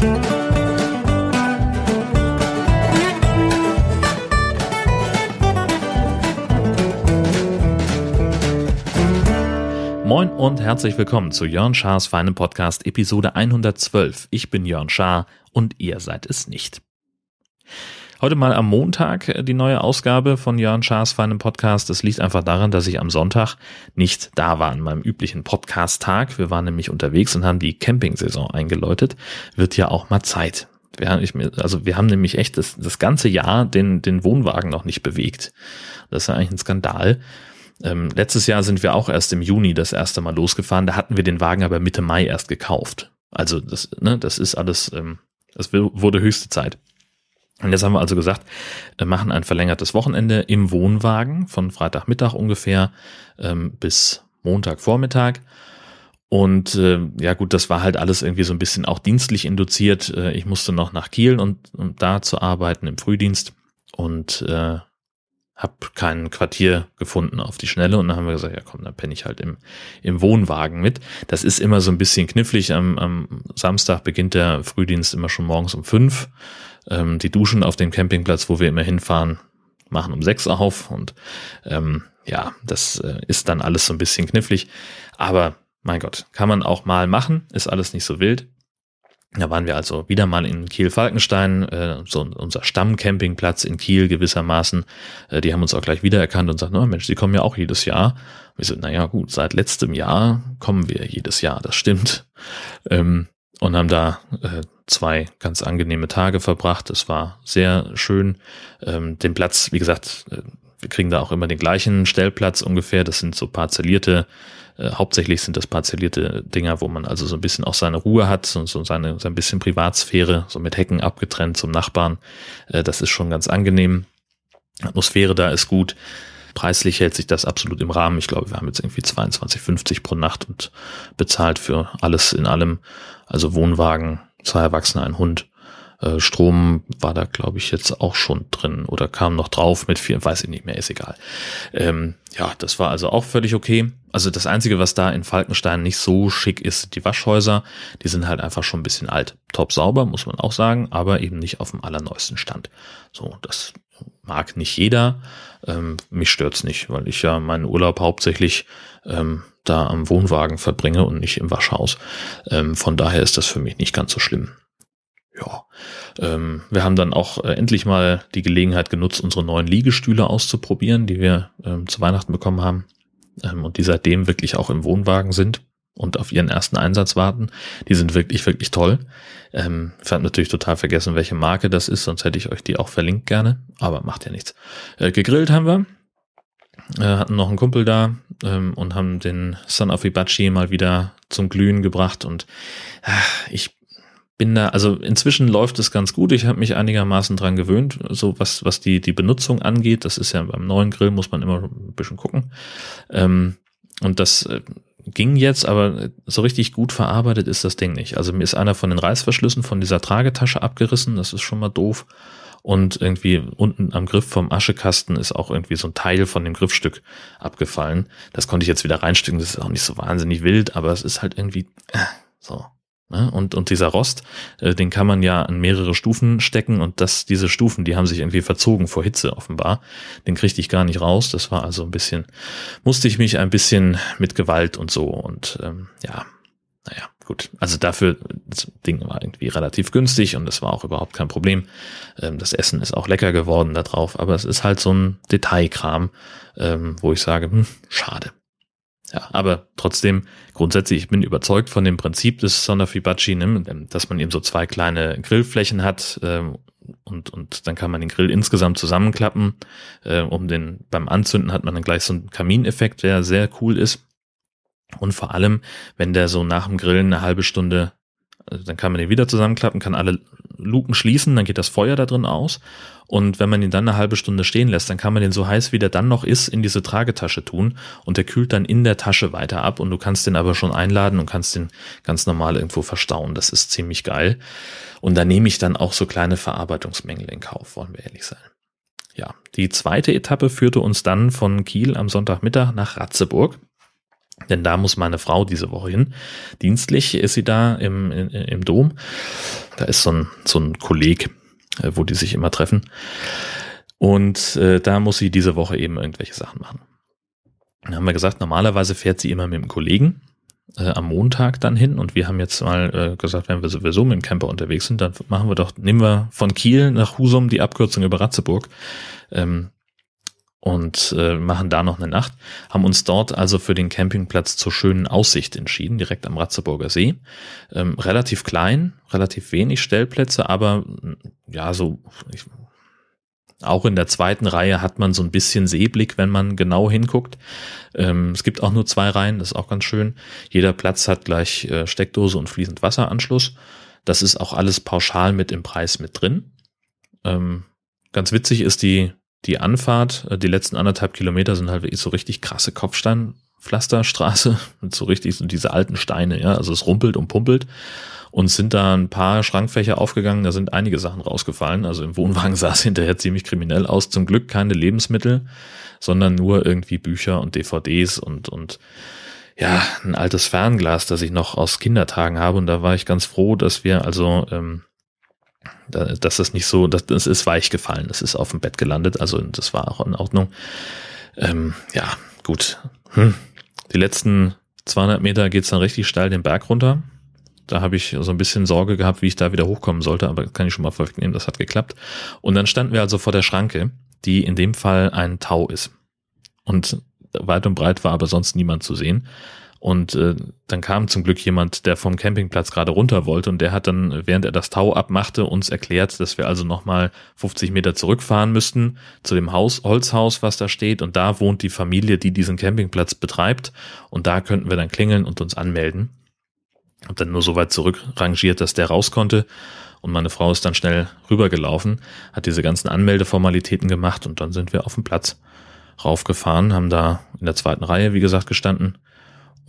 Moin und herzlich willkommen zu Jörn Schars feinem Podcast Episode 112. Ich bin Jörn Schaar und ihr seid es nicht. Heute mal am Montag die neue Ausgabe von Jörn Schaas feinem Podcast. Das liegt einfach daran, dass ich am Sonntag nicht da war an meinem üblichen Podcast-Tag. Wir waren nämlich unterwegs und haben die Camping-Saison eingeläutet. Wird ja auch mal Zeit. Wir haben, also wir haben nämlich echt das, das ganze Jahr den, den Wohnwagen noch nicht bewegt. Das ist ja eigentlich ein Skandal. Ähm, letztes Jahr sind wir auch erst im Juni das erste Mal losgefahren. Da hatten wir den Wagen aber Mitte Mai erst gekauft. Also das, ne, das ist alles, ähm, das wurde höchste Zeit. Und jetzt haben wir also gesagt, wir machen ein verlängertes Wochenende im Wohnwagen von Freitagmittag ungefähr ähm, bis Montagvormittag. Und äh, ja gut, das war halt alles irgendwie so ein bisschen auch dienstlich induziert. Äh, ich musste noch nach Kiel und um da zu arbeiten im Frühdienst. Und äh, habe kein Quartier gefunden auf die Schnelle und dann haben wir gesagt, ja komm, dann penne ich halt im, im Wohnwagen mit. Das ist immer so ein bisschen knifflig. Am, am Samstag beginnt der Frühdienst immer schon morgens um fünf. Ähm, die Duschen auf dem Campingplatz, wo wir immer hinfahren, machen um sechs auf und ähm, ja, das äh, ist dann alles so ein bisschen knifflig. Aber mein Gott, kann man auch mal machen, ist alles nicht so wild. Da waren wir also wieder mal in Kiel-Falkenstein, äh, so unser Stammcampingplatz in Kiel gewissermaßen. Äh, die haben uns auch gleich wiedererkannt und sagten, oh Mensch, die kommen ja auch jedes Jahr. Wir sind, naja gut, seit letztem Jahr kommen wir jedes Jahr, das stimmt. Ähm, und haben da äh, zwei ganz angenehme Tage verbracht. Es war sehr schön. Ähm, den Platz, wie gesagt, äh, wir kriegen da auch immer den gleichen Stellplatz ungefähr. Das sind so parzellierte äh, hauptsächlich sind das parzellierte Dinger, wo man also so ein bisschen auch seine Ruhe hat und so seine, so ein bisschen Privatsphäre, so mit Hecken abgetrennt zum Nachbarn. Äh, das ist schon ganz angenehm. Atmosphäre da ist gut. Preislich hält sich das absolut im Rahmen. Ich glaube, wir haben jetzt irgendwie 22,50 pro Nacht und bezahlt für alles in allem. Also Wohnwagen, zwei Erwachsene, ein Hund. Äh, Strom war da, glaube ich, jetzt auch schon drin oder kam noch drauf mit vier, weiß ich nicht mehr, ist egal. Ähm, ja, das war also auch völlig okay. Also das Einzige, was da in Falkenstein nicht so schick ist, die Waschhäuser, die sind halt einfach schon ein bisschen alt. Top sauber, muss man auch sagen, aber eben nicht auf dem allerneuesten Stand. So, das mag nicht jeder. Ähm, mich stört's nicht, weil ich ja meinen Urlaub hauptsächlich ähm, da am Wohnwagen verbringe und nicht im Waschhaus. Ähm, von daher ist das für mich nicht ganz so schlimm ja, ähm, wir haben dann auch äh, endlich mal die Gelegenheit genutzt, unsere neuen Liegestühle auszuprobieren, die wir ähm, zu Weihnachten bekommen haben ähm, und die seitdem wirklich auch im Wohnwagen sind und auf ihren ersten Einsatz warten. Die sind wirklich, wirklich toll. Ähm, ich habe natürlich total vergessen, welche Marke das ist, sonst hätte ich euch die auch verlinkt gerne, aber macht ja nichts. Äh, gegrillt haben wir, äh, hatten noch einen Kumpel da ähm, und haben den Son of Ibachi mal wieder zum Glühen gebracht und äh, ich bin da, also inzwischen läuft es ganz gut. Ich habe mich einigermaßen dran gewöhnt, so was, was die, die Benutzung angeht. Das ist ja beim neuen Grill muss man immer ein bisschen gucken. Ähm, und das äh, ging jetzt, aber so richtig gut verarbeitet ist das Ding nicht. Also mir ist einer von den Reißverschlüssen von dieser Tragetasche abgerissen. Das ist schon mal doof. Und irgendwie unten am Griff vom Aschekasten ist auch irgendwie so ein Teil von dem Griffstück abgefallen. Das konnte ich jetzt wieder reinstecken. Das ist auch nicht so wahnsinnig wild, aber es ist halt irgendwie äh, so. Ne? Und, und dieser Rost, äh, den kann man ja an mehrere Stufen stecken und das, diese Stufen, die haben sich irgendwie verzogen vor Hitze offenbar. Den kriegte ich gar nicht raus. Das war also ein bisschen, musste ich mich ein bisschen mit Gewalt und so und ähm, ja, naja, gut. Also dafür, das Ding war irgendwie relativ günstig und es war auch überhaupt kein Problem. Ähm, das Essen ist auch lecker geworden da drauf, aber es ist halt so ein Detailkram, ähm, wo ich sage, hm, schade. Ja, aber trotzdem, grundsätzlich, ich bin überzeugt von dem Prinzip des Sonderfibachi, ne, dass man eben so zwei kleine Grillflächen hat ähm, und, und dann kann man den Grill insgesamt zusammenklappen. Äh, um den, beim Anzünden hat man dann gleich so einen Kamineffekt, der sehr cool ist. Und vor allem, wenn der so nach dem Grillen eine halbe Stunde, also dann kann man den wieder zusammenklappen, kann alle Luken schließen, dann geht das Feuer da drin aus und wenn man ihn dann eine halbe Stunde stehen lässt, dann kann man den so heiß, wie der dann noch ist, in diese Tragetasche tun und der kühlt dann in der Tasche weiter ab und du kannst den aber schon einladen und kannst den ganz normal irgendwo verstauen. Das ist ziemlich geil. Und da nehme ich dann auch so kleine Verarbeitungsmängel in Kauf, wollen wir ehrlich sein. Ja, die zweite Etappe führte uns dann von Kiel am Sonntagmittag nach Ratzeburg. Denn da muss meine Frau diese Woche hin. Dienstlich ist sie da im, im, im Dom. Da ist so ein, so ein Kolleg, äh, wo die sich immer treffen. Und äh, da muss sie diese Woche eben irgendwelche Sachen machen. Dann haben wir gesagt, normalerweise fährt sie immer mit dem Kollegen äh, am Montag dann hin und wir haben jetzt mal äh, gesagt, wenn wir sowieso mit dem Camper unterwegs sind, dann machen wir doch, nehmen wir von Kiel nach Husum die Abkürzung über Ratzeburg ähm, und äh, machen da noch eine Nacht, haben uns dort also für den Campingplatz zur schönen Aussicht entschieden, direkt am Ratzeburger See. Ähm, relativ klein, relativ wenig Stellplätze, aber ja, so ich, auch in der zweiten Reihe hat man so ein bisschen Seeblick, wenn man genau hinguckt. Ähm, es gibt auch nur zwei Reihen, das ist auch ganz schön. Jeder Platz hat gleich äh, Steckdose und fließend Wasseranschluss. Das ist auch alles pauschal mit im Preis mit drin. Ähm, ganz witzig ist die, die Anfahrt. Äh, die letzten anderthalb Kilometer sind halt wirklich so richtig krasse Kopfsteinpflasterstraße mit so richtig so diese alten Steine, ja. Also es rumpelt und pumpelt. Und sind da ein paar Schrankfächer aufgegangen, da sind einige Sachen rausgefallen. Also im Wohnwagen sah es hinterher ziemlich kriminell aus. Zum Glück keine Lebensmittel, sondern nur irgendwie Bücher und DVDs und, und ja, ein altes Fernglas, das ich noch aus Kindertagen habe. Und da war ich ganz froh, dass wir also, ähm, das nicht so, das, das ist weich gefallen. Das ist auf dem Bett gelandet. Also das war auch in Ordnung. Ähm, ja, gut. Hm. Die letzten 200 Meter geht's dann richtig steil den Berg runter. Da habe ich so ein bisschen Sorge gehabt, wie ich da wieder hochkommen sollte, aber kann ich schon mal vorwegnehmen, das hat geklappt. Und dann standen wir also vor der Schranke, die in dem Fall ein Tau ist. Und weit und breit war aber sonst niemand zu sehen. Und äh, dann kam zum Glück jemand, der vom Campingplatz gerade runter wollte und der hat dann, während er das Tau abmachte, uns erklärt, dass wir also nochmal 50 Meter zurückfahren müssten zu dem Haus, Holzhaus, was da steht. Und da wohnt die Familie, die diesen Campingplatz betreibt. Und da könnten wir dann klingeln und uns anmelden. Hab dann nur so weit zurückrangiert, dass der raus konnte. Und meine Frau ist dann schnell rübergelaufen, hat diese ganzen Anmeldeformalitäten gemacht und dann sind wir auf dem Platz raufgefahren, haben da in der zweiten Reihe, wie gesagt, gestanden.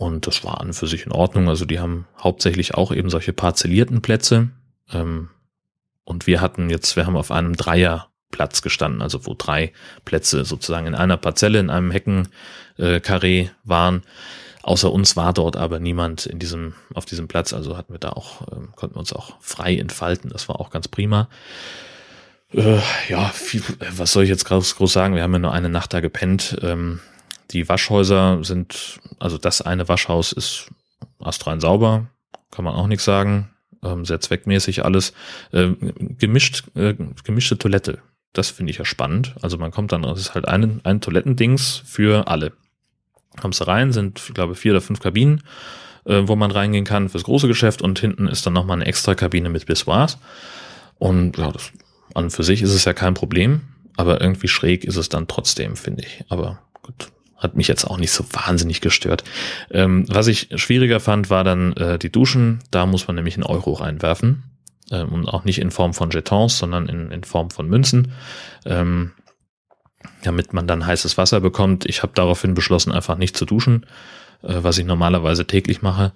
Und das war an für sich in Ordnung. Also die haben hauptsächlich auch eben solche parzellierten Plätze. Ähm, und wir hatten jetzt, wir haben auf einem Dreierplatz gestanden, also wo drei Plätze sozusagen in einer Parzelle, in einem Heckenkarree waren. Außer uns war dort aber niemand in diesem, auf diesem Platz, also hatten wir da auch, äh, konnten wir uns auch frei entfalten. Das war auch ganz prima. Äh, ja, viel, äh, was soll ich jetzt groß, groß sagen? Wir haben ja nur eine Nacht da gepennt. Ähm, die Waschhäuser sind, also das eine Waschhaus ist astrein sauber, kann man auch nichts sagen. Ähm, sehr zweckmäßig alles. Ähm, gemischt, äh, gemischte Toilette. Das finde ich ja spannend. Also man kommt dann, es ist halt ein, ein Toilettendings für alle kommst du rein, sind, ich glaube, vier oder fünf Kabinen, äh, wo man reingehen kann fürs große Geschäft und hinten ist dann nochmal eine extra Kabine mit Bissoirs. Und ja, das, an für sich ist es ja kein Problem, aber irgendwie schräg ist es dann trotzdem, finde ich. Aber gut, hat mich jetzt auch nicht so wahnsinnig gestört. Ähm, was ich schwieriger fand, war dann äh, die Duschen. Da muss man nämlich einen Euro reinwerfen. Ähm, und auch nicht in Form von Jetons, sondern in, in Form von Münzen. Ähm, damit man dann heißes Wasser bekommt. Ich habe daraufhin beschlossen, einfach nicht zu duschen, äh, was ich normalerweise täglich mache.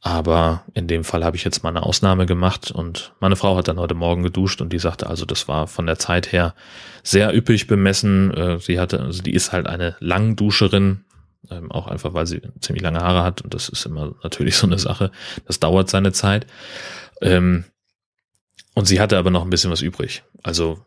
Aber in dem Fall habe ich jetzt mal eine Ausnahme gemacht und meine Frau hat dann heute Morgen geduscht und die sagte also, das war von der Zeit her sehr üppig bemessen. Äh, sie hatte, also die ist halt eine Langduscherin, ähm, auch einfach weil sie ziemlich lange Haare hat und das ist immer natürlich so eine Sache. Das dauert seine Zeit. Ähm, und sie hatte aber noch ein bisschen was übrig. Also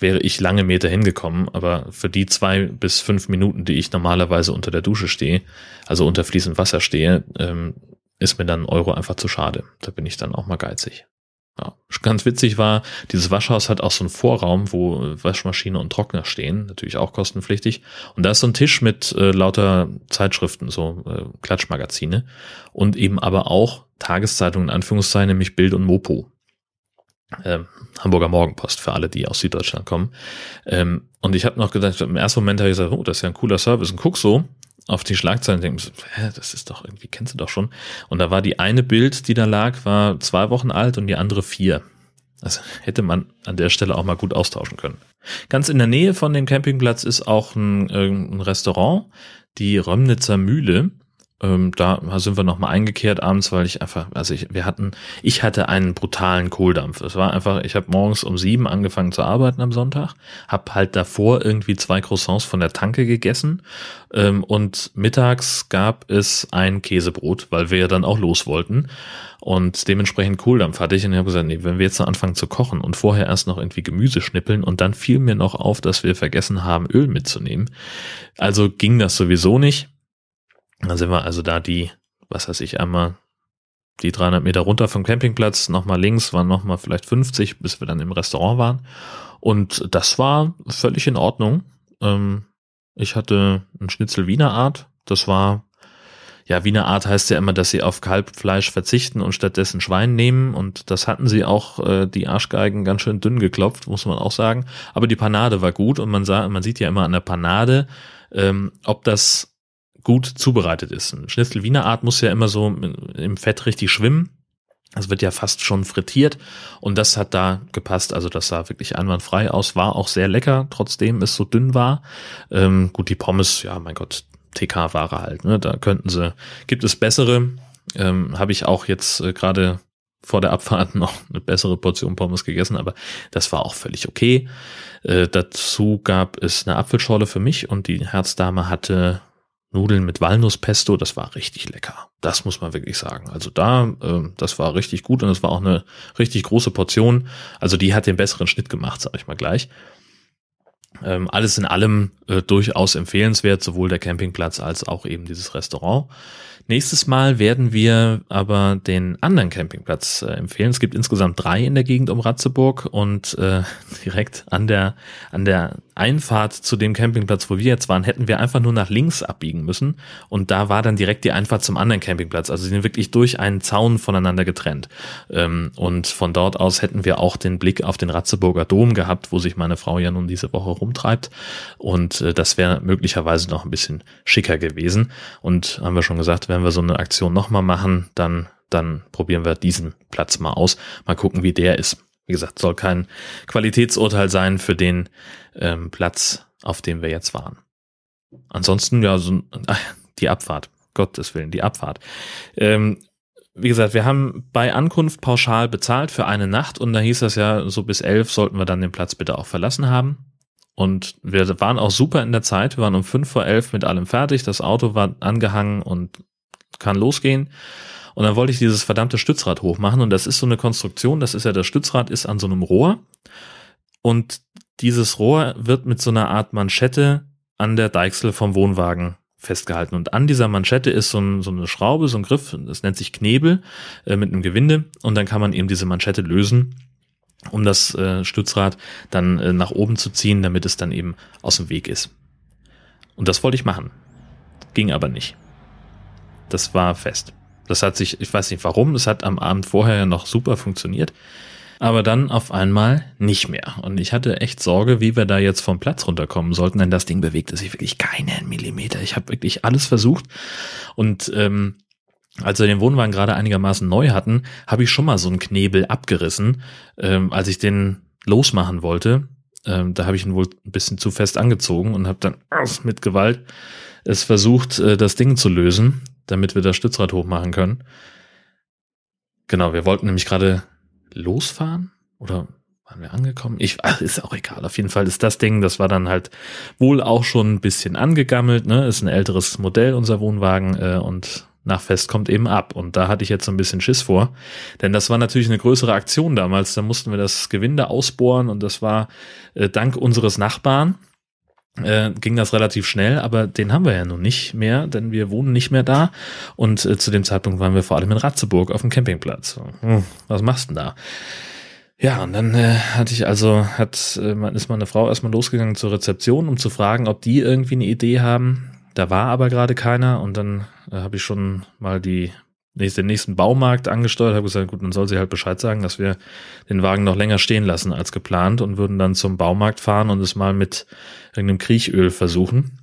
wäre ich lange Meter hingekommen, aber für die zwei bis fünf Minuten, die ich normalerweise unter der Dusche stehe, also unter fließend Wasser stehe, ähm, ist mir dann ein Euro einfach zu schade. Da bin ich dann auch mal geizig. Ja. Ganz witzig war, dieses Waschhaus hat auch so einen Vorraum, wo Waschmaschine und Trockner stehen, natürlich auch kostenpflichtig. Und da ist so ein Tisch mit äh, lauter Zeitschriften, so äh, Klatschmagazine und eben aber auch Tageszeitungen in Anführungszeichen, nämlich Bild und Mopo äh, Hamburger Morgenpost für alle, die aus Süddeutschland kommen. Ähm, und ich habe noch gedacht, im ersten Moment habe ich gesagt, oh, das ist ja ein cooler Service. Und guck so auf die Schlagzeilen und denke, so, hä, das ist doch irgendwie, kennst du doch schon. Und da war die eine Bild, die da lag, war zwei Wochen alt und die andere vier. Also hätte man an der Stelle auch mal gut austauschen können. Ganz in der Nähe von dem Campingplatz ist auch ein, äh, ein Restaurant, die Römnitzer Mühle. Ähm, da sind wir nochmal eingekehrt abends, weil ich einfach, also ich, wir hatten, ich hatte einen brutalen Kohldampf. Es war einfach, ich habe morgens um sieben angefangen zu arbeiten am Sonntag, habe halt davor irgendwie zwei Croissants von der Tanke gegessen ähm, und mittags gab es ein Käsebrot, weil wir ja dann auch los wollten und dementsprechend Kohldampf hatte ich und ich habe gesagt, nee, wenn wir jetzt noch anfangen zu kochen und vorher erst noch irgendwie Gemüse schnippeln und dann fiel mir noch auf, dass wir vergessen haben, Öl mitzunehmen. Also ging das sowieso nicht dann sind wir also da die, was weiß ich, einmal die 300 Meter runter vom Campingplatz, nochmal links, waren nochmal vielleicht 50, bis wir dann im Restaurant waren. Und das war völlig in Ordnung. Ähm, ich hatte ein Schnitzel Wiener Art. Das war, ja, Wiener Art heißt ja immer, dass sie auf Kalbfleisch verzichten und stattdessen Schwein nehmen. Und das hatten sie auch, äh, die Arschgeigen ganz schön dünn geklopft, muss man auch sagen. Aber die Panade war gut und man sah, man sieht ja immer an der Panade, ähm, ob das gut zubereitet ist. Ein Schnitzel Wiener Art muss ja immer so im Fett richtig schwimmen. Das wird ja fast schon frittiert und das hat da gepasst. Also das sah wirklich einwandfrei aus, war auch sehr lecker, trotzdem es so dünn war. Ähm, gut, die Pommes, ja, mein Gott, TK-Ware halt. Ne? Da könnten sie, gibt es bessere. Ähm, Habe ich auch jetzt äh, gerade vor der Abfahrt noch eine bessere Portion Pommes gegessen, aber das war auch völlig okay. Äh, dazu gab es eine Apfelschorle für mich und die Herzdame hatte Nudeln mit Walnusspesto, das war richtig lecker. Das muss man wirklich sagen. Also da, äh, das war richtig gut und es war auch eine richtig große Portion. Also die hat den besseren Schnitt gemacht, sag ich mal gleich. Ähm, alles in allem äh, durchaus empfehlenswert, sowohl der Campingplatz als auch eben dieses Restaurant. Nächstes Mal werden wir aber den anderen Campingplatz äh, empfehlen. Es gibt insgesamt drei in der Gegend um Ratzeburg und äh, direkt an der, an der Einfahrt zu dem Campingplatz, wo wir jetzt waren, hätten wir einfach nur nach links abbiegen müssen. Und da war dann direkt die Einfahrt zum anderen Campingplatz. Also sie sind wirklich durch einen Zaun voneinander getrennt. Ähm, und von dort aus hätten wir auch den Blick auf den Ratzeburger Dom gehabt, wo sich meine Frau ja nun diese Woche rumtreibt. Und äh, das wäre möglicherweise noch ein bisschen schicker gewesen. Und haben wir schon gesagt, wenn wir so eine Aktion nochmal machen, dann, dann probieren wir diesen Platz mal aus. Mal gucken, wie der ist. Wie gesagt, soll kein Qualitätsurteil sein für den ähm, Platz, auf dem wir jetzt waren. Ansonsten, ja, so, ach, die Abfahrt. Gottes Willen, die Abfahrt. Ähm, wie gesagt, wir haben bei Ankunft pauschal bezahlt für eine Nacht und da hieß das ja, so bis elf sollten wir dann den Platz bitte auch verlassen haben. Und wir waren auch super in der Zeit. Wir waren um fünf vor elf mit allem fertig. Das Auto war angehangen und kann losgehen. Und dann wollte ich dieses verdammte Stützrad hochmachen. Und das ist so eine Konstruktion. Das ist ja, das Stützrad ist an so einem Rohr. Und dieses Rohr wird mit so einer Art Manschette an der Deichsel vom Wohnwagen festgehalten. Und an dieser Manschette ist so, ein, so eine Schraube, so ein Griff, das nennt sich Knebel äh, mit einem Gewinde. Und dann kann man eben diese Manschette lösen um das äh, Stützrad dann äh, nach oben zu ziehen, damit es dann eben aus dem Weg ist. Und das wollte ich machen. Ging aber nicht. Das war fest. Das hat sich, ich weiß nicht warum, das hat am Abend vorher noch super funktioniert, aber dann auf einmal nicht mehr. Und ich hatte echt Sorge, wie wir da jetzt vom Platz runterkommen sollten, denn das Ding bewegte sich wirklich keinen Millimeter. Ich habe wirklich alles versucht und ähm, als wir den Wohnwagen gerade einigermaßen neu hatten, habe ich schon mal so einen Knebel abgerissen, ähm, als ich den losmachen wollte. Ähm, da habe ich ihn wohl ein bisschen zu fest angezogen und habe dann mit Gewalt es versucht, äh, das Ding zu lösen, damit wir das Stützrad hochmachen können. Genau, wir wollten nämlich gerade losfahren oder waren wir angekommen? Ich, ist auch egal. Auf jeden Fall ist das Ding, das war dann halt wohl auch schon ein bisschen angegammelt. Ne, ist ein älteres Modell unser Wohnwagen äh, und nach Fest kommt eben ab. Und da hatte ich jetzt so ein bisschen Schiss vor. Denn das war natürlich eine größere Aktion damals. Da mussten wir das Gewinde ausbohren und das war äh, dank unseres Nachbarn. Äh, ging das relativ schnell, aber den haben wir ja nun nicht mehr, denn wir wohnen nicht mehr da und äh, zu dem Zeitpunkt waren wir vor allem in Ratzeburg auf dem Campingplatz. Hm, was machst denn da? Ja, und dann äh, hatte ich also, hat, äh, ist meine Frau erstmal losgegangen zur Rezeption, um zu fragen, ob die irgendwie eine Idee haben. Da war aber gerade keiner und dann äh, habe ich schon mal die den nächsten Baumarkt angesteuert, habe gesagt, gut, dann soll sie halt Bescheid sagen, dass wir den Wagen noch länger stehen lassen als geplant und würden dann zum Baumarkt fahren und es mal mit irgendeinem Kriechöl versuchen.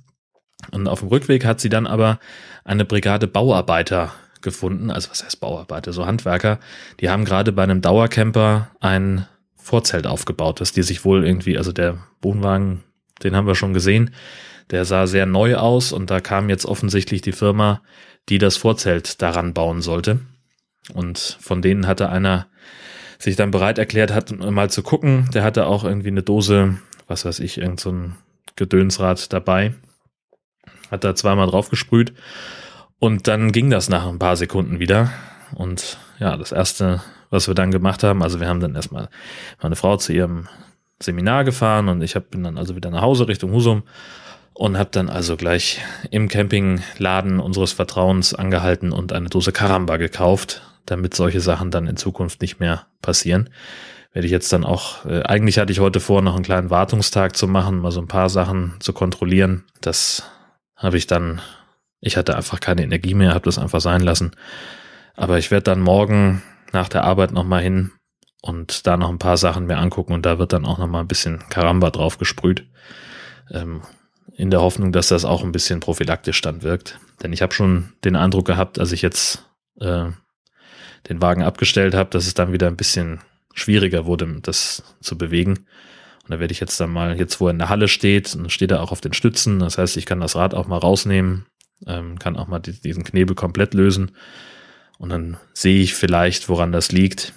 Und auf dem Rückweg hat sie dann aber eine Brigade Bauarbeiter gefunden, also was heißt Bauarbeiter, so Handwerker, die haben gerade bei einem Dauercamper ein Vorzelt aufgebaut, dass die sich wohl irgendwie, also der Wohnwagen, den haben wir schon gesehen, der sah sehr neu aus und da kam jetzt offensichtlich die Firma die das Vorzelt daran bauen sollte. Und von denen hatte einer sich dann bereit erklärt hat, mal zu gucken. Der hatte auch irgendwie eine Dose, was weiß ich, irgend so Gedönsrad dabei. Hat da zweimal drauf gesprüht. Und dann ging das nach ein paar Sekunden wieder. Und ja, das erste, was wir dann gemacht haben, also wir haben dann erstmal meine Frau zu ihrem Seminar gefahren und ich bin dann also wieder nach Hause Richtung Husum und habe dann also gleich im Campingladen unseres Vertrauens angehalten und eine Dose Karamba gekauft, damit solche Sachen dann in Zukunft nicht mehr passieren. Werde ich jetzt dann auch, äh, eigentlich hatte ich heute vor, noch einen kleinen Wartungstag zu machen, mal so ein paar Sachen zu kontrollieren. Das habe ich dann, ich hatte einfach keine Energie mehr, habe das einfach sein lassen. Aber ich werde dann morgen nach der Arbeit nochmal hin und da noch ein paar Sachen mir angucken und da wird dann auch nochmal ein bisschen Karamba drauf gesprüht. Ähm, in der Hoffnung, dass das auch ein bisschen prophylaktisch dann wirkt. Denn ich habe schon den Eindruck gehabt, als ich jetzt äh, den Wagen abgestellt habe, dass es dann wieder ein bisschen schwieriger wurde, das zu bewegen. Und da werde ich jetzt dann mal, jetzt wo er in der Halle steht, dann steht er auch auf den Stützen. Das heißt, ich kann das Rad auch mal rausnehmen, ähm, kann auch mal die, diesen Knebel komplett lösen. Und dann sehe ich vielleicht, woran das liegt.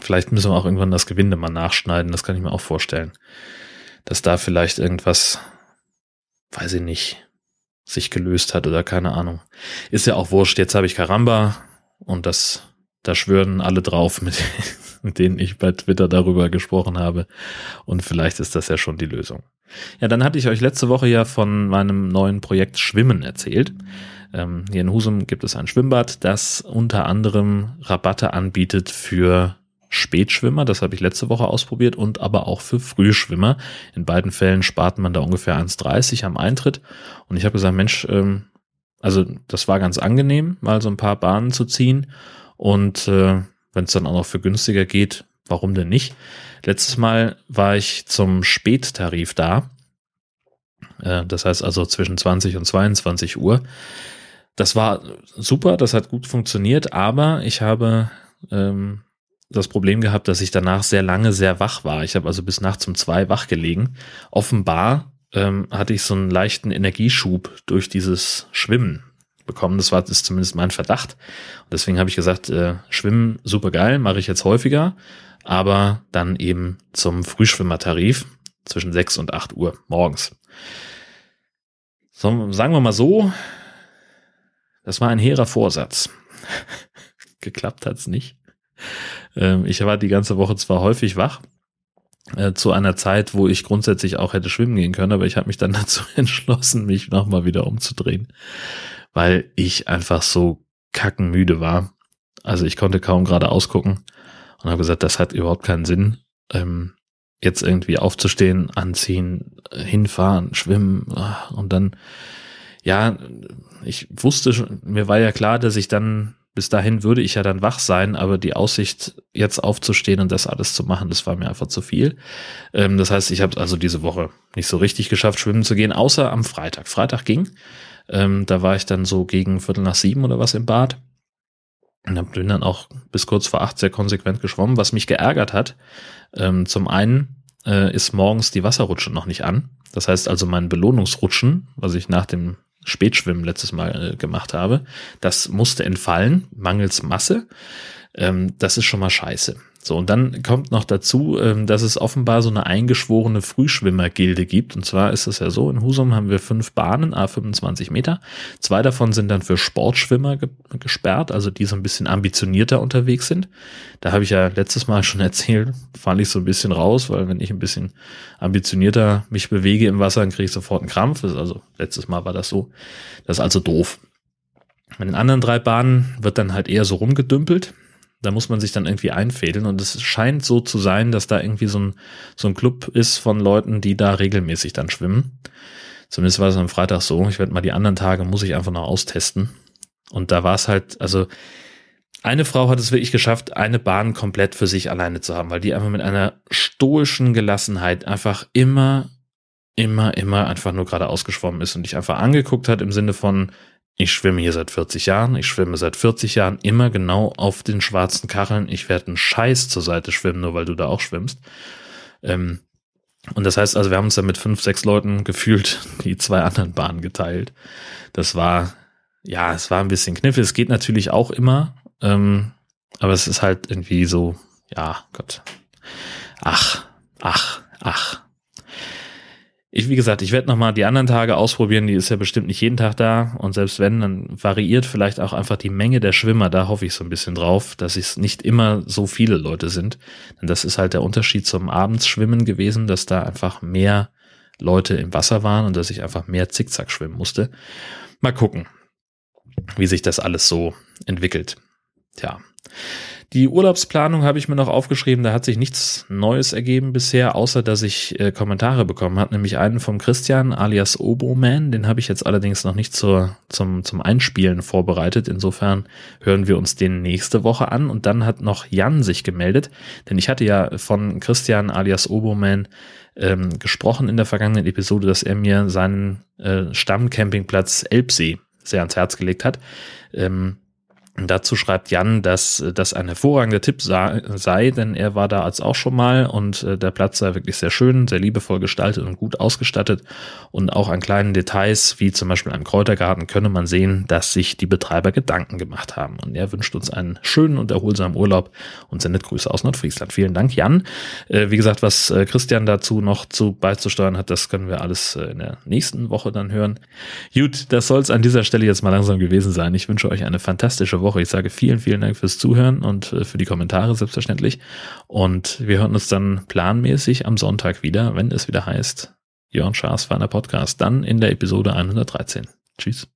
Vielleicht müssen wir auch irgendwann das Gewinde mal nachschneiden. Das kann ich mir auch vorstellen. Dass da vielleicht irgendwas, weiß ich nicht, sich gelöst hat oder keine Ahnung. Ist ja auch wurscht. Jetzt habe ich Karamba und das, da schwören alle drauf, mit, denen ich bei Twitter darüber gesprochen habe. Und vielleicht ist das ja schon die Lösung. Ja, dann hatte ich euch letzte Woche ja von meinem neuen Projekt Schwimmen erzählt. Ähm, hier in Husum gibt es ein Schwimmbad, das unter anderem Rabatte anbietet für Spätschwimmer, das habe ich letzte Woche ausprobiert, und aber auch für Frühschwimmer. In beiden Fällen spart man da ungefähr 1,30 am Eintritt. Und ich habe gesagt, Mensch, ähm, also das war ganz angenehm, mal so ein paar Bahnen zu ziehen. Und äh, wenn es dann auch noch für günstiger geht, warum denn nicht? Letztes Mal war ich zum Spättarif da. Äh, das heißt also zwischen 20 und 22 Uhr. Das war super, das hat gut funktioniert, aber ich habe ähm, das Problem gehabt, dass ich danach sehr lange sehr wach war. Ich habe also bis nachts um zwei wach gelegen. Offenbar ähm, hatte ich so einen leichten Energieschub durch dieses Schwimmen bekommen. Das war das ist zumindest mein Verdacht. Und deswegen habe ich gesagt, äh, Schwimmen super geil, mache ich jetzt häufiger, aber dann eben zum Frühschwimmertarif zwischen 6 und 8 Uhr morgens. So, sagen wir mal so, das war ein hehrer Vorsatz. Geklappt hat's nicht. Ähm, ich war die ganze Woche zwar häufig wach, äh, zu einer Zeit, wo ich grundsätzlich auch hätte schwimmen gehen können, aber ich habe mich dann dazu entschlossen, mich nochmal wieder umzudrehen, weil ich einfach so kackenmüde war. Also ich konnte kaum gerade ausgucken und habe gesagt, das hat überhaupt keinen Sinn. Ähm, jetzt irgendwie aufzustehen, anziehen, hinfahren, schwimmen ah, und dann, ja, ich wusste schon, mir war ja klar, dass ich dann bis dahin würde ich ja dann wach sein, aber die Aussicht, jetzt aufzustehen und das alles zu machen, das war mir einfach zu viel. Ähm, das heißt, ich habe also diese Woche nicht so richtig geschafft, schwimmen zu gehen, außer am Freitag. Freitag ging. Ähm, da war ich dann so gegen Viertel nach sieben oder was im Bad. Und bin dann auch bis kurz vor acht sehr konsequent geschwommen, was mich geärgert hat. Ähm, zum einen äh, ist morgens die Wasserrutsche noch nicht an. Das heißt also mein Belohnungsrutschen, was ich nach dem Spätschwimmen letztes Mal äh, gemacht habe. Das musste entfallen, mangels Masse. Ähm, das ist schon mal scheiße. So, und dann kommt noch dazu, ähm, dass es offenbar so eine eingeschworene Frühschwimmergilde gibt. Und zwar ist es ja so, in Husum haben wir fünf Bahnen, a 25 Meter. Zwei davon sind dann für Sportschwimmer ge gesperrt, also die so ein bisschen ambitionierter unterwegs sind. Da habe ich ja letztes Mal schon erzählt, falle ich so ein bisschen raus, weil wenn ich ein bisschen ambitionierter mich bewege im Wasser, dann kriege ich sofort einen Krampf. Also letztes Mal war das so. Das ist also doof. Bei den anderen drei Bahnen wird dann halt eher so rumgedümpelt. Da muss man sich dann irgendwie einfädeln und es scheint so zu sein, dass da irgendwie so ein, so ein Club ist von Leuten, die da regelmäßig dann schwimmen. Zumindest war es am Freitag so. Ich werde mal die anderen Tage, muss ich einfach noch austesten. Und da war es halt, also eine Frau hat es wirklich geschafft, eine Bahn komplett für sich alleine zu haben, weil die einfach mit einer stoischen Gelassenheit einfach immer, immer, immer einfach nur gerade ausgeschwommen ist und dich einfach angeguckt hat im Sinne von, ich schwimme hier seit 40 Jahren, ich schwimme seit 40 Jahren immer genau auf den schwarzen Kacheln. Ich werde einen Scheiß zur Seite schwimmen, nur weil du da auch schwimmst. Ähm, und das heißt also, wir haben uns dann mit fünf, sechs Leuten gefühlt die zwei anderen Bahnen geteilt. Das war ja, es war ein bisschen knifflig. Es geht natürlich auch immer, ähm, aber es ist halt irgendwie so, ja, Gott. Ach, ach, ach. Ich, wie gesagt, ich werde nochmal die anderen Tage ausprobieren, die ist ja bestimmt nicht jeden Tag da. Und selbst wenn, dann variiert vielleicht auch einfach die Menge der Schwimmer. Da hoffe ich so ein bisschen drauf, dass es nicht immer so viele Leute sind. Denn das ist halt der Unterschied zum Abendsschwimmen gewesen, dass da einfach mehr Leute im Wasser waren und dass ich einfach mehr Zickzack schwimmen musste. Mal gucken, wie sich das alles so entwickelt. Tja. Die Urlaubsplanung habe ich mir noch aufgeschrieben, da hat sich nichts Neues ergeben bisher, außer dass ich äh, Kommentare bekommen habe, nämlich einen vom Christian alias Oboman, den habe ich jetzt allerdings noch nicht zur, zum, zum Einspielen vorbereitet, insofern hören wir uns den nächste Woche an. Und dann hat noch Jan sich gemeldet, denn ich hatte ja von Christian alias Oboman ähm, gesprochen in der vergangenen Episode, dass er mir seinen äh, Stammcampingplatz Elbsee sehr ans Herz gelegt hat. Ähm, Dazu schreibt Jan, dass das ein hervorragender Tipp sei, denn er war da als auch schon mal und äh, der Platz sei wirklich sehr schön, sehr liebevoll gestaltet und gut ausgestattet. Und auch an kleinen Details, wie zum Beispiel einem Kräutergarten, könne man sehen, dass sich die Betreiber Gedanken gemacht haben. Und er wünscht uns einen schönen und erholsamen Urlaub und sendet Grüße aus Nordfriesland. Vielen Dank, Jan. Äh, wie gesagt, was äh, Christian dazu noch zu beizusteuern hat, das können wir alles in der nächsten Woche dann hören. Gut, das soll es an dieser Stelle jetzt mal langsam gewesen sein. Ich wünsche euch eine fantastische Woche. Ich sage vielen, vielen Dank fürs Zuhören und äh, für die Kommentare selbstverständlich. Und wir hören uns dann planmäßig am Sonntag wieder, wenn es wieder heißt Jörn Schaas für einer Podcast. Dann in der Episode 113. Tschüss.